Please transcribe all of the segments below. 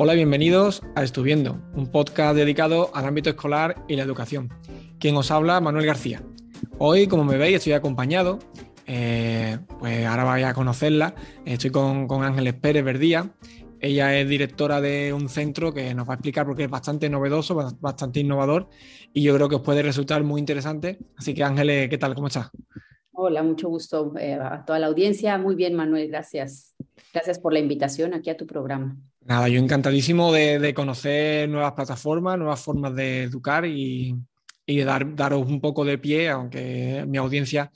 Hola bienvenidos a Estuviendo, un podcast dedicado al ámbito escolar y la educación. Quien os habla, Manuel García. Hoy, como me veis, estoy acompañado, eh, pues ahora vais a conocerla. Estoy con, con Ángeles Pérez Verdía. Ella es directora de un centro que nos va a explicar porque es bastante novedoso, bastante innovador y yo creo que os puede resultar muy interesante. Así que Ángeles, ¿qué tal? ¿Cómo estás? Hola, mucho gusto eh, a toda la audiencia. Muy bien, Manuel, gracias. Gracias por la invitación aquí a tu programa. Nada, yo encantadísimo de, conocer nuevas plataformas, nuevas formas de educar y, de dar, daros un poco de pie, aunque mi audiencia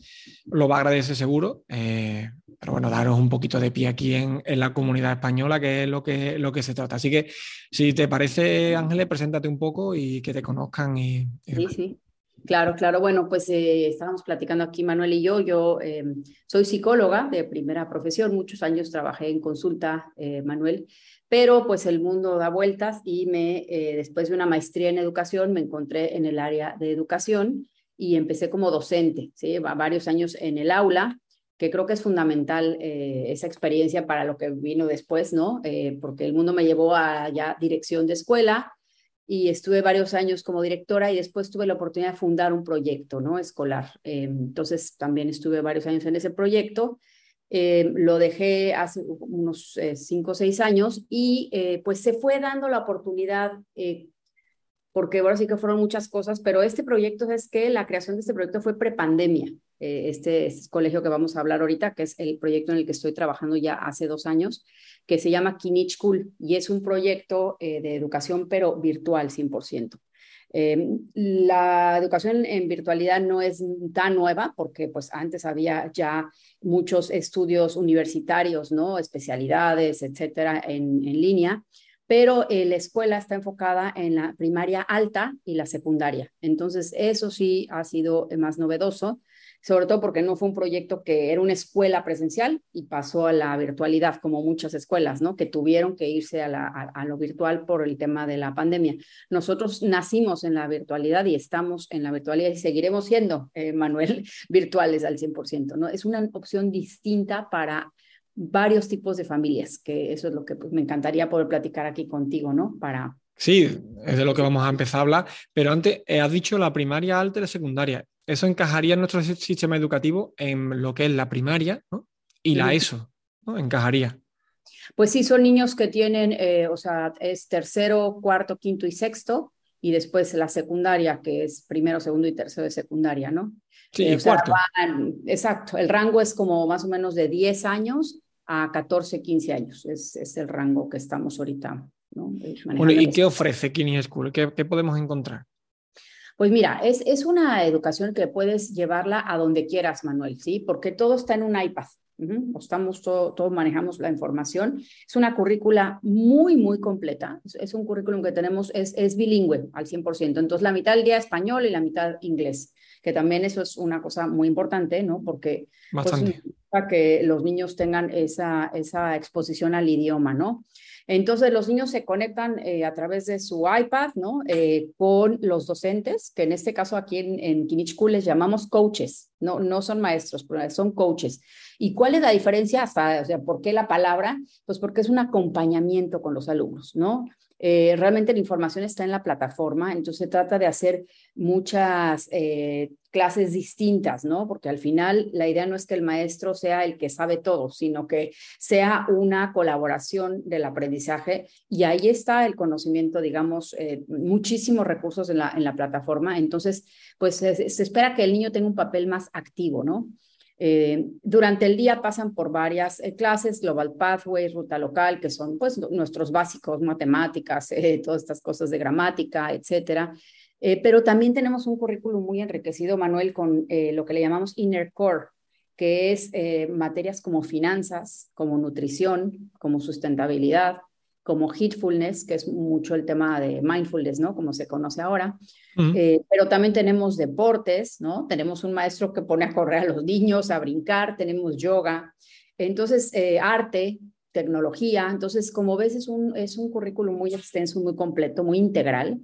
lo va a agradecer seguro. Eh, pero bueno, daros un poquito de pie aquí en, la comunidad española, que es lo que, lo que se trata. Así que, si te parece, Ángeles, preséntate un poco y que te conozcan. Y, sí, sí. Claro, claro. Bueno, pues eh, estábamos platicando aquí Manuel y yo. Yo em, soy psicóloga de primera profesión. Muchos años trabajé en consulta, eh, Manuel, pero pues el mundo da vueltas y me, eh, después de una maestría en educación, me encontré en el área de educación y empecé como docente, ¿sí? varios años en el aula, que creo que es fundamental esa experiencia para lo que vino después, ¿no? porque el mundo me llevó a ya dirección de escuela, y estuve varios años como directora y después tuve la oportunidad de fundar un proyecto ¿no? escolar. Eh, entonces también estuve varios años en ese proyecto. Eh, lo dejé hace unos eh, cinco o seis años y pues se fue dando la oportunidad, porque ahora sí que fueron muchas cosas, pero este proyecto es que la creación de este proyecto fue prepandemia. Este, este colegio que vamos a hablar ahorita, que es el proyecto en el que estoy trabajando ya hace dos años que se llama Kinich School y es un proyecto eh, de educación, pero virtual 100%. Eh, la educación en virtualidad no es tan nueva porque pues antes había ya muchos estudios universitarios, ¿no? Especialidades, etcétera, en, línea, pero eh, la escuela está enfocada en la primaria alta y la secundaria. Entonces, eso sí ha sido más novedoso sobre todo porque no fue un proyecto que era una escuela presencial y pasó a la virtualidad, como muchas escuelas, ¿no? Que tuvieron que irse a, lo virtual por el tema de la pandemia. Nosotros nacimos en la virtualidad y estamos en la virtualidad y seguiremos siendo, eh, Manuel, virtuales al 100%, ¿no? Es una opción distinta para varios tipos de familias, que eso es lo que pues, me encantaría poder platicar aquí contigo, ¿no? Para, Sí, es de lo que vamos a empezar a hablar. Pero antes, eh, has dicho la primaria alta y la secundaria. Eso encajaría en nuestro sistema educativo en lo que es la primaria y la ESO, ¿no? Encajaría. Pues sí, son niños que tienen, eh, o sea, es tercero, cuarto, quinto y sexto, y después la secundaria, que es primero, segundo y tercero de secundaria, ¿no? Sí, eh, cuarto. exacto, el rango es como más o menos de 10 años a 14, 15 años, es, es el rango que estamos ahorita bueno, ¿y qué ofrece Kini School? ¿Qué, podemos encontrar? Pues mira, es, es, una educación que puedes llevarla a donde quieras, Manuel, ¿sí? Porque todo está en un iPad. Estamos, todos manejamos la información. Es una currícula muy, muy completa. Es, un currículum que tenemos, es, es bilingüe al 100%. Entonces, la mitad del día español y la mitad inglés, que también eso es una cosa muy importante, ¿no? Porque pues, para que los niños tengan esa, esa exposición al idioma, ¿no? Entonces los niños se conectan eh, a través de su iPad, ¿no? Eh, con los docentes, que en este caso aquí en, en Kinich School les llamamos coaches, no, no son maestros, son coaches. ¿Y cuál es la diferencia? O sea, ¿por qué la palabra? Pues porque es un acompañamiento con los alumnos, ¿no? Eh, realmente la información está en la plataforma, entonces se trata de hacer muchas clases distintas, ¿no? Porque al final la idea no es que el maestro sea el que sabe todo, sino que sea una colaboración del aprendizaje y ahí está el conocimiento, digamos, eh, muchísimos recursos en la, en la plataforma, entonces, pues se espera que el niño tenga un papel más activo, ¿no? Eh, durante el día pasan por varias eh, clases, Global Pathway, Ruta Local, que son pues nuestros básicos, matemáticas, eh, todas estas cosas de gramática, etcétera. Pero también tenemos un currículum muy enriquecido, Manuel, con lo que le llamamos Inner Core, que es materias como finanzas, como nutrición, como sustentabilidad, como Heedfulness, que es mucho el tema de mindfulness, ¿no? Como se conoce ahora. Eh, pero también tenemos deportes, ¿no? Tenemos un maestro que pone a correr a los niños, a brincar, tenemos yoga. Entonces, eh, arte, tecnología. Entonces, como ves, es un, es un currículum muy extenso, muy completo, muy integral.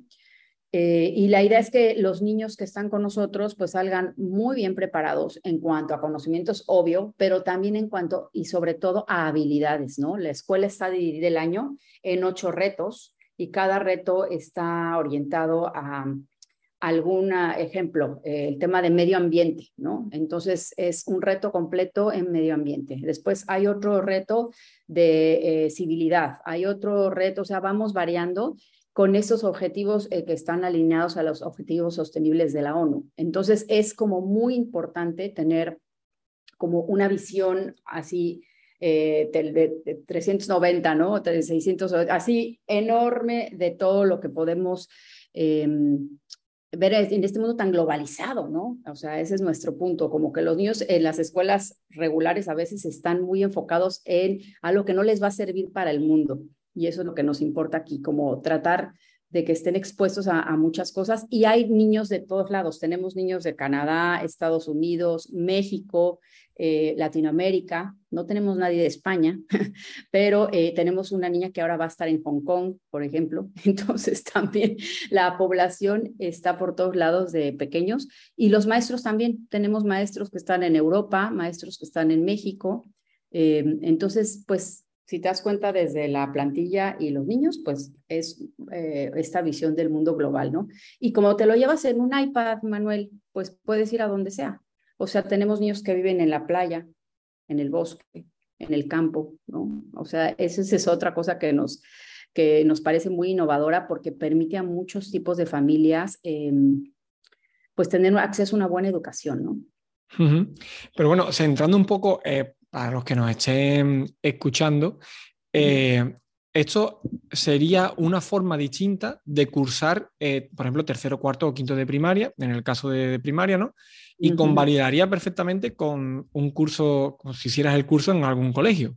Eh, y la idea es que los niños que están con nosotros pues salgan muy bien preparados en cuanto a conocimientos, obvio, pero también en cuanto y sobre todo a habilidades, ¿no? La escuela está dividida el año en ocho retos y cada reto está orientado a algún ejemplo, el tema de medio ambiente, ¿no? Entonces es un reto completo en medio ambiente. Después hay otro reto de eh, civilidad, hay otro reto, o sea, vamos variando con esos objetivos eh, que están alineados a los objetivos sostenibles de la ONU. Entonces es como muy importante tener como una visión así eh, de, 390, ¿no? De 600, así enorme de todo lo que podemos em, ver en este mundo tan globalizado, ¿no? O sea, ese es nuestro punto, como que los niños en las escuelas regulares a veces están muy enfocados en algo que no les va a servir para el mundo. Y eso es lo que nos importa aquí, como tratar de que estén expuestos a, muchas cosas. Y hay niños de todos lados. Tenemos niños de Canadá, Estados Unidos, México, eh, Latinoamérica. No tenemos nadie de España, pero eh, tenemos una niña que ahora va a estar en Hong Kong, por ejemplo. Entonces también la población está por todos lados de pequeños. Y los maestros también. Tenemos maestros que están en Europa, maestros que están en México. Eh, entonces, pues si te das cuenta desde la plantilla y los niños, pues es eh, esta visión del mundo global, ¿no? Y como te lo llevas en un iPad, Manuel, pues puedes ir a donde sea. O sea, tenemos niños que viven en la playa, en el bosque, en el campo, ¿no? O sea, esa es otra cosa que nos, que nos parece muy innovadora porque permite a muchos tipos de familias, em, pues tener acceso a una buena educación, ¿no? Pero bueno, centrando un poco, eh, para los que nos estén escuchando, eh, esto sería una forma distinta de cursar, eh, por ejemplo, tercero, cuarto o quinto de primaria, en el caso de, primaria, ¿no? Y convalidaría perfectamente con un curso, como si hicieras el curso en algún colegio.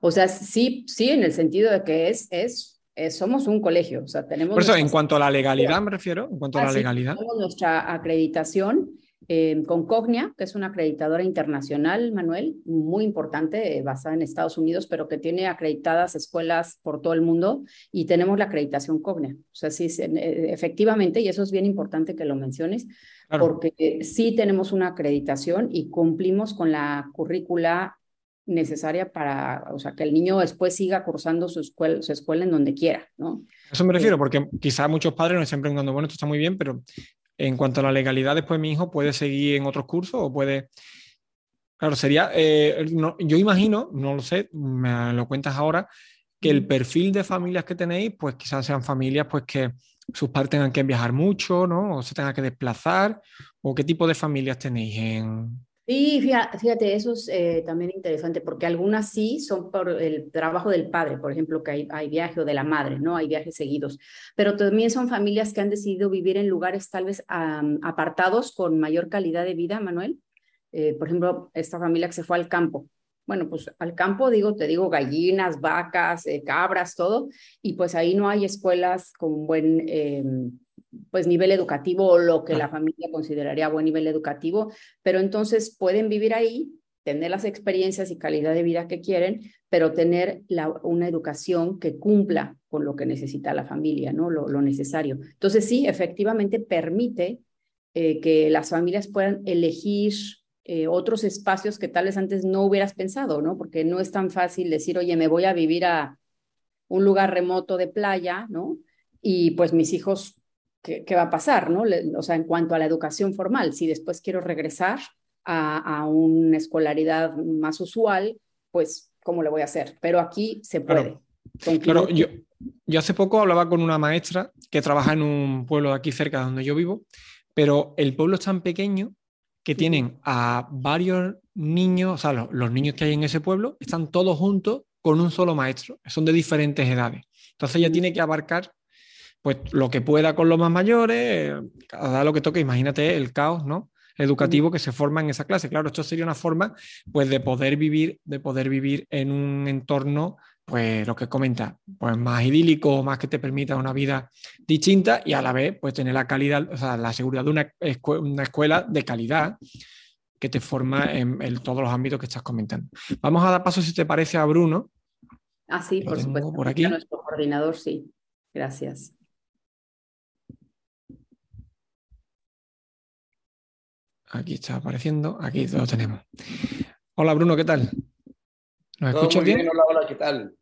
O sea, sí, sí, en el sentido de que es, es, somos un colegio. O sea, tenemos. Por eso, en cuanto a la legalidad, me refiero, en cuanto a la legalidad. Tenemos nuestra acreditación eh, con Cognia, que es una acreditadora internacional, Manuel, muy importante, eh, basada en Estados Unidos, pero que tiene acreditadas escuelas por todo el mundo y tenemos la acreditación Cognia. O sea, sí, eh, efectivamente, y eso es bien importante que lo menciones, porque sí tenemos una acreditación y cumplimos con la currícula necesaria para, o sea, que el niño después siga cursando su escuela, su escuela en donde quiera, ¿no? Eso me refiero, porque quizá muchos padres nos estén preguntando, bueno, esto está muy bien, pero en cuanto a la legalidad, después mi hijo puede seguir en otros cursos o puede... Claro, sería, eh, yo imagino, no lo sé, me lo cuentas ahora, que el perfil de familias que tenéis, pues quizás sean familias pues que sus padres tengan que viajar mucho, ¿no? O se tengan que desplazar, o qué tipo de familias tenéis en, Sí, fíjate, eso es eh, también interesante porque algunas sí son por el trabajo del padre, por ejemplo, que hay, hay, viaje o de la madre, ¿no? Hay viajes seguidos, pero también son familias que han decidido vivir en lugares tal vez apartados con mayor calidad de vida, Manuel. Eh, por ejemplo, esta familia que se fue al campo. Bueno, pues al campo digo, te digo, gallinas, vacas, eh, cabras, todo, y pues ahí no hay escuelas con buen em, pues nivel educativo o lo que la familia consideraría buen nivel educativo, pero entonces pueden vivir ahí, tener las experiencias y calidad de vida que quieren, pero tener una educación que cumpla con lo que necesita la familia, ¿no? Lo, necesario. Entonces sí, efectivamente permite eh, que las familias puedan elegir eh, otros espacios que tal vez antes no hubieras pensado, ¿no? Porque no es tan fácil decir, oye, me voy a vivir a un lugar remoto de playa, ¿no? Y pues mis hijos qué, va a pasar, ¿no? O sea, en cuanto a la educación formal, si después quiero regresar a, una escolaridad más usual, pues, ¿cómo le voy a hacer? Pero aquí se puede. Claro, yo, yo hace poco hablaba con una maestra que trabaja en un pueblo de aquí cerca de donde yo vivo, pero el pueblo es tan pequeño que tienen a varios niños, o sea, los, los, niños que hay en ese pueblo están todos juntos con un solo maestro, son de diferentes edades. Entonces ella tiene que abarcar pues lo que pueda con los más mayores, cada lo que toque, imagínate el caos, ¿no? educativo que se forma en esa clase. Claro, esto sería una forma pues de poder vivir, de poder vivir en un entorno, pues lo que comenta, pues más idílico, más que te permita una vida distinta y a la vez pues tener la calidad, o sea, la seguridad de una, escuela de calidad que te forma en, todos los ámbitos que estás comentando. Vamos a dar paso, si te parece, a Bruno. Ah, sí, por supuesto. Por aquí. nuestro coordinador, sí. Gracias. Aquí está apareciendo, aquí lo tenemos. Hola Bruno, ¿qué tal? ¿Nos escuchas bien? Hola, hola, ¿qué tal?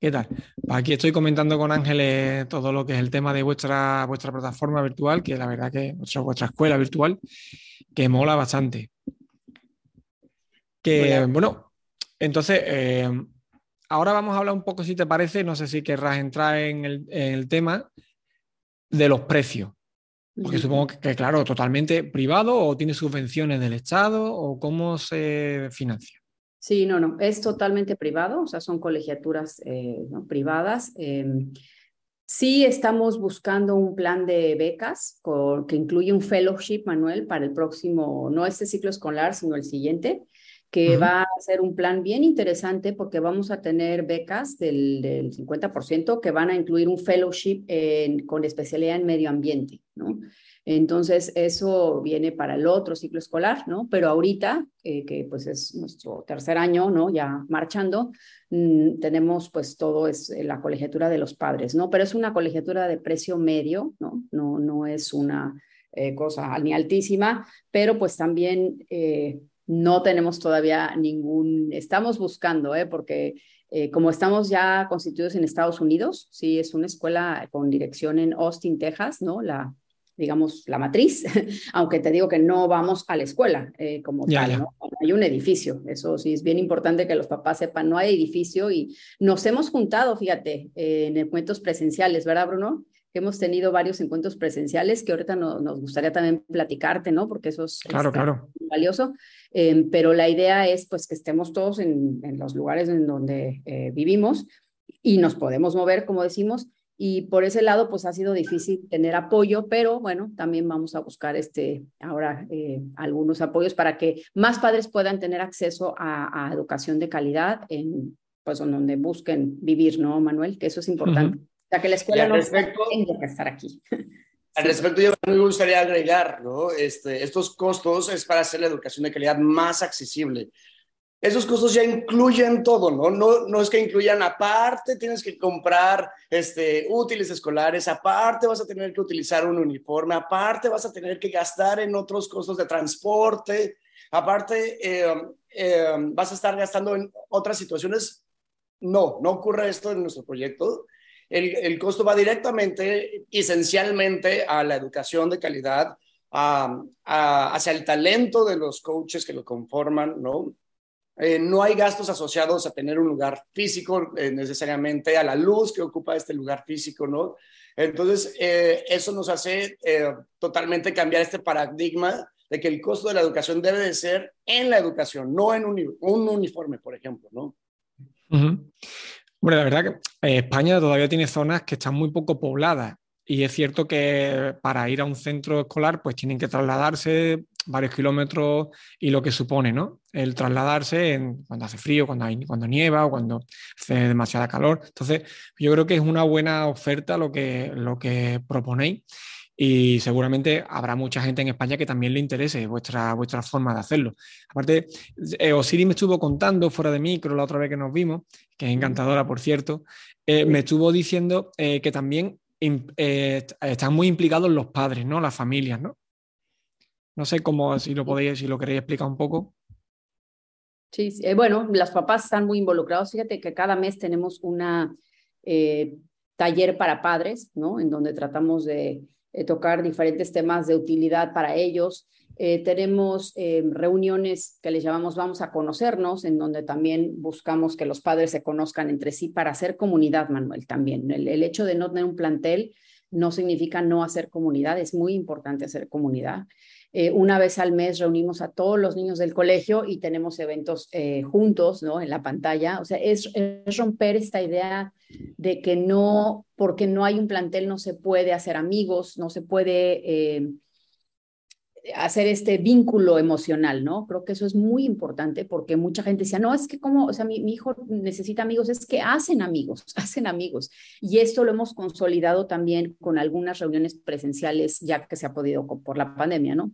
¿Qué tal? Pues aquí estoy comentando con Ángeles todo lo que es el tema de vuestra, vuestra plataforma virtual, que la verdad que vuestra, vuestra escuela virtual, que mola bastante. Que, bueno, entonces, eh, ahora vamos a hablar un poco, si te parece, no sé si querrás entrar en el tema de los precios. Porque supongo que, claro, totalmente privado o tiene subvenciones del Estado o cómo se financia. Sí, no, no, es totalmente privado, o sea, son colegiaturas eh, privadas. Em, sí estamos buscando un plan de becas que incluye un fellowship, Manuel, para el próximo, no este ciclo escolar, sino el siguiente que va a ser un plan bien interesante porque vamos a tener becas del, del 50% que van a incluir un fellowship con especialidad en medio ambiente, ¿no? Entonces, eso viene para el otro ciclo escolar, ¿no? Pero ahorita, eh, que pues es nuestro tercer año, ¿no? Ya marchando, mm, tenemos pues todo es eh, la colegiatura de los padres, ¿no? Pero es una colegiatura de precio medio, ¿no? No, no es una eh, cosa ni altísima, pero pues también no tenemos todavía ningún, estamos buscando, ¿eh? porque eh, como estamos ya constituidos en Estados Unidos, sí, es una escuela con dirección en Austin, Texas, ¿no? La, digamos, la matriz, aunque te digo que no vamos a la escuela eh, como tal, ¿no? Hay un edificio, eso sí es bien importante que los papás sepan, no hay edificio y nos hemos juntado, fíjate, en encuentros presenciales, ¿verdad, Bruno? Hemos tenido varios encuentros presenciales que ahorita nos gustaría también platicarte, ¿no? Porque eso es claro, claro. valioso. Em, pero la idea es pues que estemos todos en, en los lugares en donde eh, vivimos y nos podemos mover, como decimos, y por ese lado pues ha sido difícil tener apoyo, pero bueno, también vamos a buscar este, ahora eh, algunos apoyos para que más padres puedan tener acceso a, a, educación de calidad en pues en donde busquen vivir, ¿no, Manuel? Que eso es importante sea, que la escuela no respecto, tenga que estar aquí. Al respecto, yo me gustaría agregar, ¿no? Este, estos costos es para hacer la educación de calidad más accesible. Esos costos ya incluyen todo, ¿no? No, no es que incluyan aparte, tienes que comprar este, útiles escolares, aparte vas a tener que utilizar un uniforme, aparte vas a tener que gastar en otros costos de transporte, aparte eh, eh, vas a estar gastando en otras situaciones. No, no ocurre esto en nuestro proyecto el, costo va directamente, esencialmente, a la educación de calidad, hacia el talento de los coaches que lo conforman, ¿no? Eh, no hay gastos asociados a tener un lugar físico eh, necesariamente, a la luz que ocupa este lugar físico, ¿no? Entonces, eh, eso nos hace totalmente cambiar este paradigma de que el costo de la educación debe de ser en la educación, no en un, uniforme, por ejemplo, ¿no? Bueno, la verdad que eh, España todavía tiene zonas que están muy poco pobladas y es cierto que para ir a un centro escolar pues tienen que trasladarse varios kilómetros y lo que supone, ¿no? El trasladarse en, cuando hace frío, cuando, hay, cuando nieva o cuando hace demasiada calor. Entonces, yo creo que es una buena oferta lo que, lo que proponéis y seguramente habrá mucha gente en España que también le interese vuestra, vuestra forma de hacerlo. Aparte, eh, Osiris me estuvo contando fuera de micro la otra vez que nos vimos, que es encantadora, por cierto, eh, me estuvo diciendo eh, que también están muy implicados los padres, ¿no? Las familias, ¿no? No sé cómo, si lo podéis, si lo queréis explicar un poco. Sí, bueno, los papás están muy involucrados. Fíjate que cada mes tenemos una taller para padres, ¿no? En donde tratamos de eh, tocar diferentes temas de utilidad para ellos. Eh, tenemos eh, reuniones que les llamamos Vamos a conocernos, en donde también buscamos que los padres se conozcan entre sí para hacer comunidad, Manuel, también. El, el hecho de no tener un plantel no significa no hacer comunidad, es muy importante hacer comunidad. Eh, una vez al mes reunimos a todos los niños del colegio y tenemos eventos eh, juntos, ¿no? En la pantalla. O sea, es, romper esta idea de que no, porque no hay un plantel, no se puede hacer amigos, no se puede eh, hacer este vínculo emocional, ¿no? Creo que eso es muy importante porque mucha gente decía, no, es que como, o sea, mi, mi hijo necesita amigos, es que hacen amigos, hacen amigos. Y esto lo hemos consolidado también con algunas reuniones presenciales, ya que se ha podido por la pandemia, ¿no?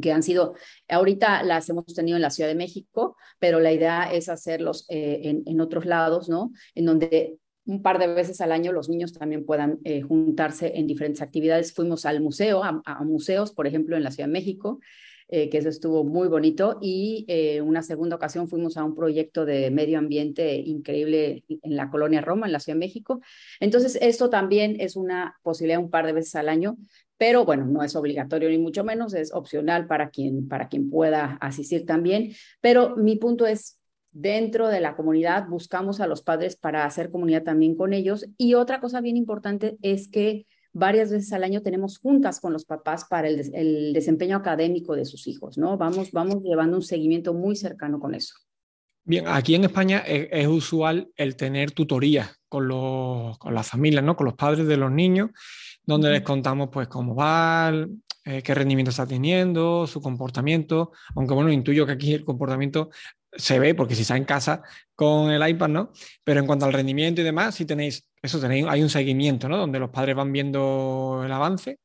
Que han sido, ahorita las hemos tenido en la Ciudad de México, pero la idea es hacerlos eh, en, en, otros lados, ¿no? En donde un par de veces al año los niños también puedan eh, juntarse en diferentes actividades. Fuimos al museo, a, museos, por ejemplo, en la Ciudad de México, eh, que eso estuvo muy bonito. Y una segunda ocasión fuimos a un proyecto de medio ambiente increíble en la colonia Roma, en la Ciudad de México. Entonces, esto también es una posibilidad un par de veces al año, pero bueno, no es obligatorio ni mucho menos, es opcional para quien, para quien pueda asistir también. Pero mi punto es, dentro de la comunidad buscamos a los padres para hacer comunidad también con ellos. Y otra cosa bien importante es que varias veces al año tenemos juntas con los papás para el, desempeño académico de sus hijos, ¿no? Vamos, vamos llevando un seguimiento muy cercano con eso. Bien, aquí en España es, usual el tener tutorías con, los, con las familias, ¿no? Con los padres de los niños, donde les contamos pues cómo va, eh, qué rendimiento está teniendo, su comportamiento, aunque bueno, intuyo que aquí el comportamiento se ve porque si está en casa con el iPad, ¿no? Pero en cuanto al rendimiento y demás, si tenéis, eso tenéis, hay un seguimiento, ¿no? Donde los padres van viendo el avance.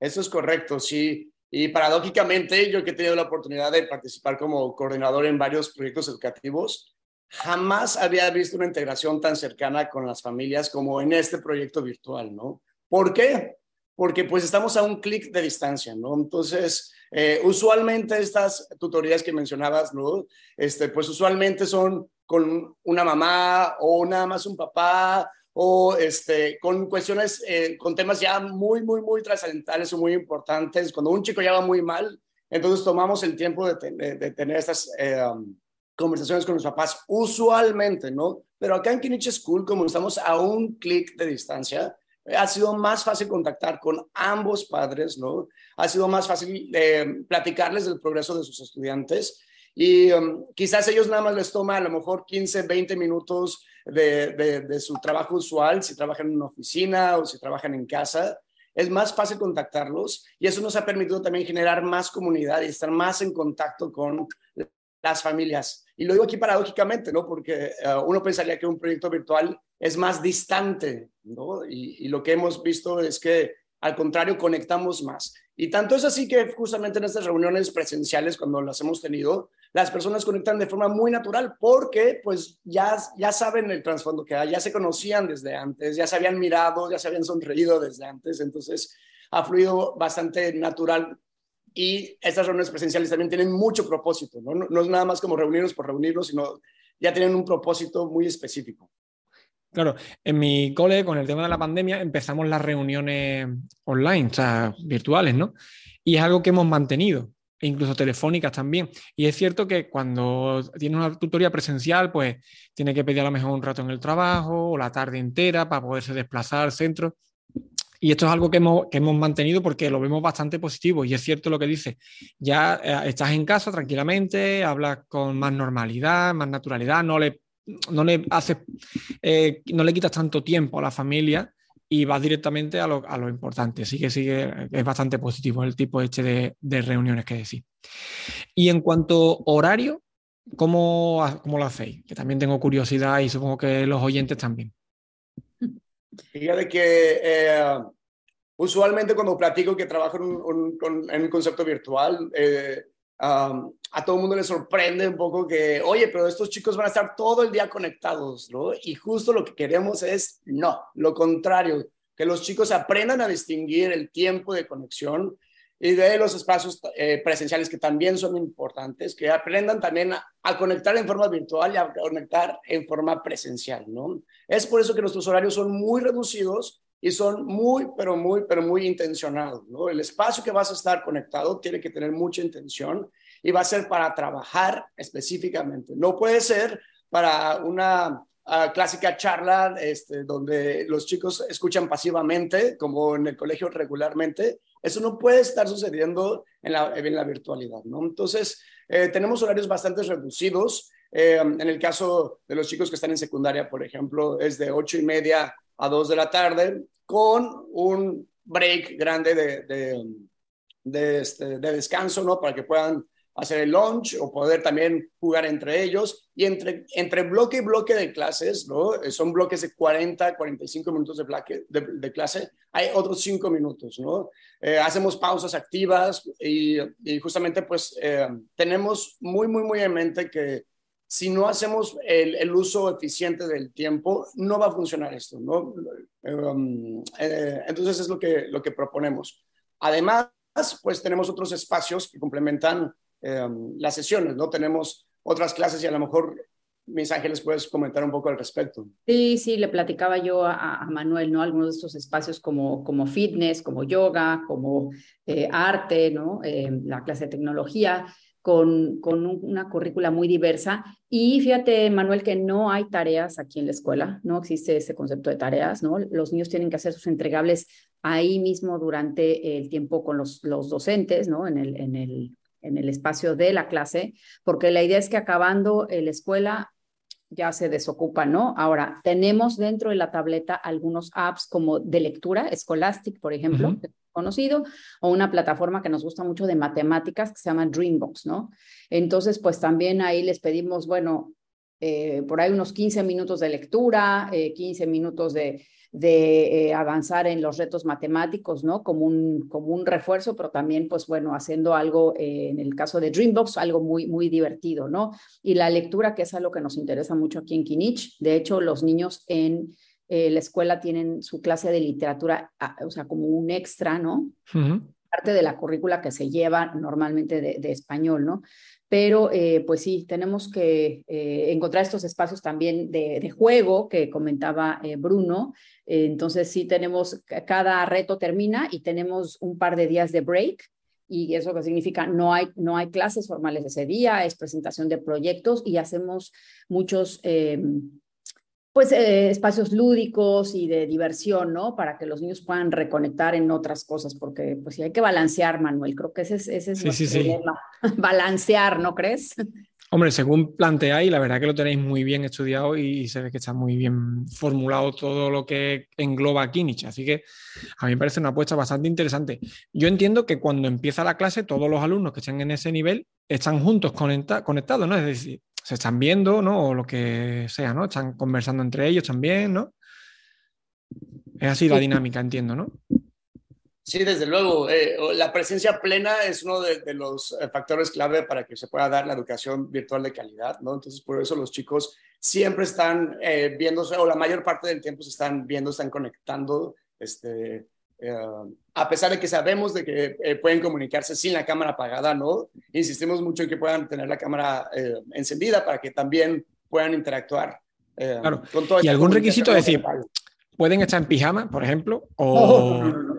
Eso es correcto, sí. Y paradójicamente, yo que he tenido la oportunidad de participar como coordinador en varios proyectos educativos, jamás había visto una integración tan cercana con las familias como en este proyecto virtual, ¿no? ¿Por qué? Porque pues estamos a un clic de distancia, ¿no? Entonces, eh, usualmente estas tutorías que mencionabas, ¿no? Este, pues usualmente son con una mamá o nada más un papá o este, con cuestiones, eh, con temas ya muy, muy, muy trascendentales o muy importantes. Cuando un chico ya va muy mal, entonces tomamos el tiempo de, tener estas eh, um, conversaciones con los papás, usualmente, ¿no? Pero acá en Kinich School, como estamos a un clic de distancia, ha sido más fácil contactar con ambos padres, ¿no? Ha sido más fácil eh, platicarles del progreso de sus estudiantes y um, quizás ellos nada más les toma a lo mejor 15, 20 minutos de, de, su trabajo usual, si trabajan en una oficina o si trabajan en casa. Es más fácil contactarlos y eso nos ha permitido también generar más comunidad y estar más en contacto con las familias. Y lo digo aquí paradójicamente, ¿no? Porque uh, uno pensaría que un proyecto virtual es más distante, ¿no? Y, y, lo que hemos visto es que al contrario conectamos más. Y tanto es así que justamente en estas reuniones presenciales, cuando las hemos tenido, las personas conectan de forma muy natural porque pues ya, ya saben el trasfondo que hay, ya se conocían desde antes, ya se habían mirado, ya se habían sonreído desde antes, entonces ha fluido bastante natural y estas reuniones presenciales también tienen mucho propósito, ¿no? No, es nada más como reunirnos por reunirnos, sino ya tienen un propósito muy específico. Claro, en mi cole, con el tema de la pandemia, empezamos las reuniones online, o sea, virtuales, ¿no? Y es algo que hemos mantenido, e incluso telefónicas también. Y es cierto que cuando tiene una tutoría presencial, pues tiene que pedir a lo mejor un rato en el trabajo o la tarde entera para poderse desplazar al centro. Y esto es algo que hemos, que hemos, mantenido porque lo vemos bastante positivo y es cierto lo que dice. Ya eh, estás en casa tranquilamente, hablas con más normalidad, más naturalidad, no le, no le haces, eh, no le quitas tanto tiempo a la familia y vas directamente a lo, a lo importante. Así que sigue, es bastante positivo el tipo este de, reuniones que decís. Y en cuanto horario, ¿cómo, ¿cómo lo hacéis? Que también tengo curiosidad y supongo que los oyentes también. Fíjate que eh, usualmente cuando platico que trabajo en un, concepto virtual, eh, a todo el mundo le sorprende un poco que, oye, pero estos chicos van a estar todo el día conectados, ¿no? Y justo lo que queremos es, no, lo contrario, que los chicos aprendan a distinguir el tiempo de conexión y de los espacios eh, presenciales que también son importantes, que aprendan también a, conectar en forma virtual y a conectar en forma presencial, ¿no? Es por eso que nuestros horarios son muy reducidos y son muy, pero muy, pero muy intencionados, ¿no? El espacio que vas a estar conectado tiene que tener mucha intención y va a ser para trabajar específicamente. No puede ser para una uh, clásica charla este, donde los chicos escuchan pasivamente, como en el colegio regularmente. Eso no puede estar sucediendo en la, en la virtualidad, ¿no? Entonces, eh, tenemos horarios bastante reducidos. Eh, en el caso de los chicos que están en secundaria, por ejemplo, es de ocho y media a 2 de la tarde, con un break grande de, de, este, de descanso, ¿no? Para que puedan hacer el lunch o poder también jugar entre ellos. Y entre, entre bloque y bloque de clases, ¿no? Son bloques de 40, 45 minutos de, bloque, de, clase, hay otros 5 minutos, ¿no? Eh, hacemos pausas activas y, y justamente pues eh, tenemos muy, muy, muy en mente que si no hacemos el, el, uso eficiente del tiempo, no va a funcionar esto, ¿no? Um, eh, entonces es lo que, lo que proponemos. Además, pues tenemos otros espacios que complementan las sesiones, ¿no? Tenemos otras clases y a lo mejor mis ángeles, puedes comentar un poco al respecto. Sí, sí, le platicaba yo a, Manuel, ¿no? Algunos de estos espacios como, como fitness, como yoga, como eh, arte, ¿no? Eh, la clase de tecnología, con, con una currícula muy diversa. Y fíjate, Manuel, que no hay tareas aquí en la escuela, no existe ese concepto de tareas, ¿no? Los niños tienen que hacer sus entregables ahí mismo durante el tiempo con los, los docentes, ¿no? En el, en el en el espacio de la clase, porque la idea es que acabando la escuela ya se desocupa, ¿no? Ahora, tenemos dentro de la tableta algunos apps como de lectura, Scholastic, por ejemplo, conocido, o una plataforma que nos gusta mucho de matemáticas que se llama Dreambox, ¿no? Entonces, pues también ahí les pedimos, bueno, eh, por ahí unos 15 minutos de lectura, 15 eh, minutos de, de eh, avanzar en los retos matemáticos, ¿no? Como un, como un refuerzo, pero también, pues bueno, haciendo algo, eh, en el caso de Dreambox, algo muy, muy divertido, ¿no? Y la lectura, que es algo que nos interesa mucho aquí en Kinich. De hecho, los niños en eh, la escuela tienen su clase de literatura, ah, o sea, como un extra, ¿no? Parte de la currícula que se lleva normalmente de, de español, ¿no? pero eh, pues sí, tenemos que eh, encontrar estos espacios también de, juego que comentaba Bruno. entonces sí tenemos, cada reto termina y tenemos un par de días de break. Y eso que significa no hay, no hay clases formales ese día, es presentación de proyectos y hacemos muchos pues eh, espacios lúdicos y de diversión, ¿no? Para que los niños puedan reconectar en otras cosas, porque pues sí hay que balancear, Manuel, creo que ese es, ese es sí, problema, balancear, ¿no crees? Hombre, según planteáis, la verdad que lo tenéis muy bien estudiado y se ve que está muy bien formulado todo lo que engloba Kinich, así que a mí me parece una apuesta bastante interesante. Yo entiendo que cuando empieza la clase, todos los alumnos que estén en ese nivel están juntos conectados, ¿no? Es decir, se están viendo, ¿no? O lo que sea, ¿no? Están conversando entre ellos también, ¿no? Es así la dinámica, entiendo, ¿no? Sí, desde luego. Eh, la presencia plena es uno de, los eh, factores clave para que se pueda dar la educación virtual de calidad, ¿no? Entonces, por eso los chicos siempre están eh, viéndose, o la mayor parte del tiempo se están viendo, están conectando, este, eh, a pesar de que sabemos de que eh, pueden comunicarse sin la cámara apagada, ¿no? Insistimos mucho en que puedan tener la cámara eh, encendida para que también puedan interactuar claro. con todo ¿Y algún requisito? Es decir, ¿pueden estar en pijama, por ejemplo? O...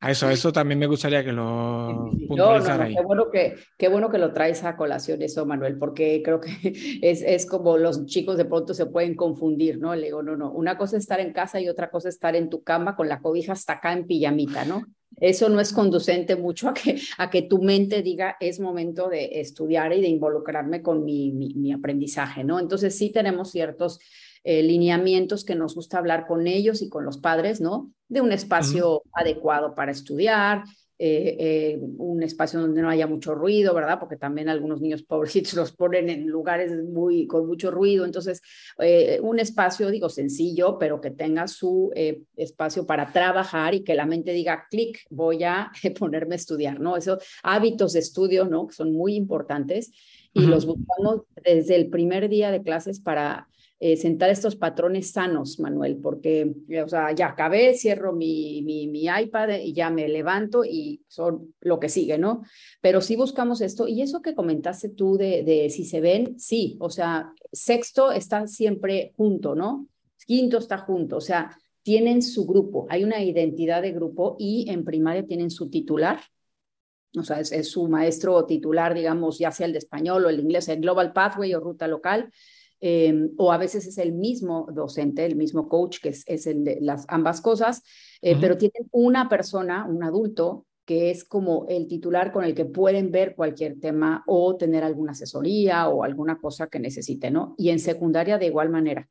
A eso, eso también me gustaría que lo ahí. Qué bueno que, qué bueno que lo traes a colación eso, Manuel, porque creo que es, es como los chicos de pronto se pueden confundir, ¿no? Le digo, no, no, una cosa es estar en casa y otra cosa es estar en tu cama con la cobija hasta acá en pijamita, ¿no? Eso no es conducente mucho a que, a que tu mente diga, es momento de estudiar y de involucrarme con mi, mi, mi aprendizaje, ¿no? Entonces sí tenemos ciertos eh, lineamientos que nos gusta hablar con ellos y con los padres, ¿no? De un espacio adecuado para estudiar, eh, eh, un espacio donde no haya mucho ruido, ¿verdad? Porque también algunos niños pobrecitos los ponen en lugares muy con mucho ruido. Entonces, un espacio, digo, sencillo, pero que tenga su espacio para trabajar y que la mente diga, clic, voy a ponerme a estudiar, ¿no? Esos hábitos de estudio, ¿no? Que son muy importantes y los buscamos desde el primer día de clases para eh, sentar estos patrones sanos, Manuel, porque, eh, o sea, ya acabé, cierro mi, mi, iPad y ya me levanto y son lo que sigue, ¿no? Pero sí buscamos esto. Y eso que comentaste tú de, de si se ven, sí, o sea, sexto está siempre junto, ¿no? Quinto está junto, o sea, tienen su grupo, hay una identidad de grupo y en primaria tienen su titular, o sea, es, es, su maestro titular, digamos, ya sea el de español o el inglés, el Global Pathway o ruta local, Em, o a veces es el mismo docente, el mismo coach, que es, el de las ambas cosas, eh, pero tienen una persona, un adulto, que es como el titular con el que pueden ver cualquier tema o tener alguna asesoría o alguna cosa que necesiten, ¿no? Y en secundaria de igual manera.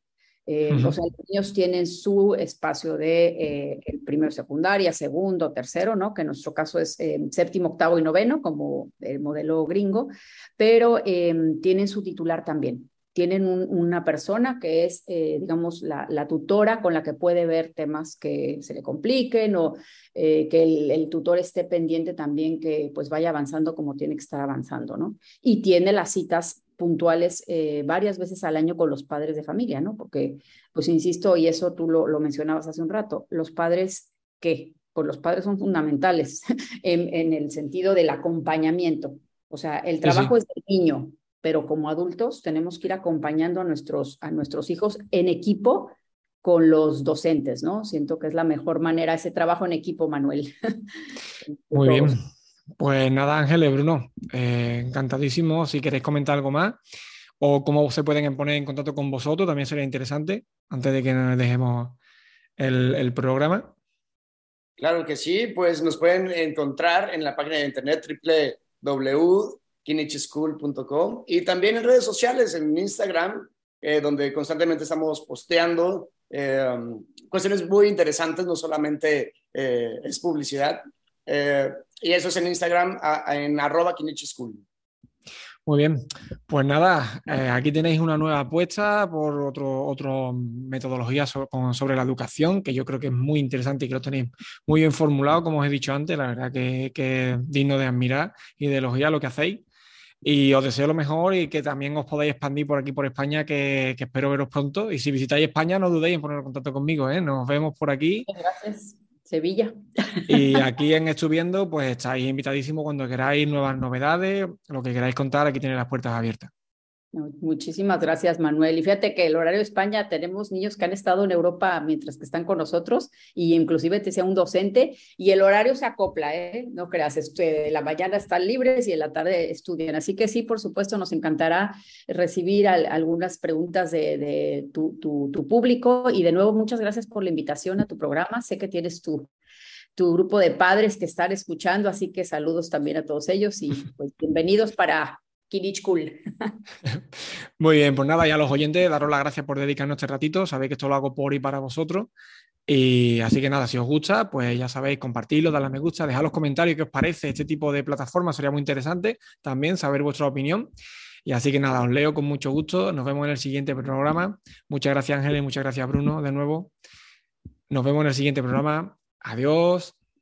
Eh, o sea, los niños tienen su espacio de eh, el primero, secundaria, segundo, tercero, ¿no? Que en nuestro caso es séptimo, octavo y noveno, como el modelo gringo, pero em, tienen su titular también tienen una persona que es, eh, digamos, la, tutora con la que puede ver temas que se le compliquen o eh, que el, tutor esté pendiente también que pues vaya avanzando como tiene que estar avanzando, ¿no? Y tiene las citas puntuales eh, varias veces al año con los padres de familia, ¿no? Porque, pues insisto, y eso tú lo, lo mencionabas hace un rato, los padres, ¿qué? pues los padres son fundamentales en, el sentido del acompañamiento. O sea, el trabajo es del niño, pero como adultos tenemos que ir acompañando a nuestros, a nuestros hijos en equipo con los docentes, ¿no? Siento que es la mejor manera ese trabajo en equipo, Manuel. Muy bien. Pues nada, Ángeles, Bruno, eh, encantadísimo. Si queréis comentar algo más o cómo se pueden poner en contacto con vosotros, también sería interesante antes de que nos dejemos el, programa. Claro que sí, pues nos pueden encontrar en la página de internet www.kinichschool.com y también en redes sociales, en Instagram, eh, donde constantemente estamos posteando eh, cuestiones muy interesantes, no solamente es publicidad, eh, y eso es en Instagram, en arroba School. Muy bien, pues nada, eh, aquí tenéis una nueva apuesta por otro, otro metodología sobre, la educación, que yo creo que es muy interesante y que lo tenéis muy bien formulado, como os he dicho antes, la verdad que, es digno de admirar y de elogiar lo que hacéis. Y os deseo lo mejor y que también os podáis expandir por aquí, por España, que, que espero veros pronto. Y si visitáis España, no dudéis en poner contacto conmigo, ¿eh? Nos vemos por aquí. Gracias. Sevilla. Y aquí en Estuviendo, pues estáis invitadísimos cuando queráis nuevas novedades, lo que queráis contar, aquí tenéis las puertas abiertas. Muchísimas gracias, Manuel. Y fíjate que el horario de España tenemos niños que han estado en Europa mientras que están con nosotros y inclusive te sea un docente y el horario se acopla, ¿eh? No creas, este, la mañana están libres y en la tarde estudian. Así que sí, por supuesto, nos encantará recibir algunas preguntas de, tu, tu, público y de nuevo, muchas gracias por la invitación a tu programa. Sé que tienes tu, tu grupo de padres que están escuchando, así que saludos también a todos ellos y pues bienvenidos para Kirich Cool. Muy bien, pues nada, ya a los oyentes, daros las gracias por dedicarnos este ratito. Sabéis que esto lo hago por y para vosotros. Y así que nada, si os gusta, pues ya sabéis, compartirlo, darle a me gusta, dejad los comentarios qué os parece este tipo de plataforma, sería muy interesante también saber vuestra opinión. Y así que nada, os leo con mucho gusto. Nos vemos en el siguiente programa. Muchas gracias, Ángeles, muchas gracias, Bruno, de nuevo. Nos vemos en el siguiente programa. Adiós.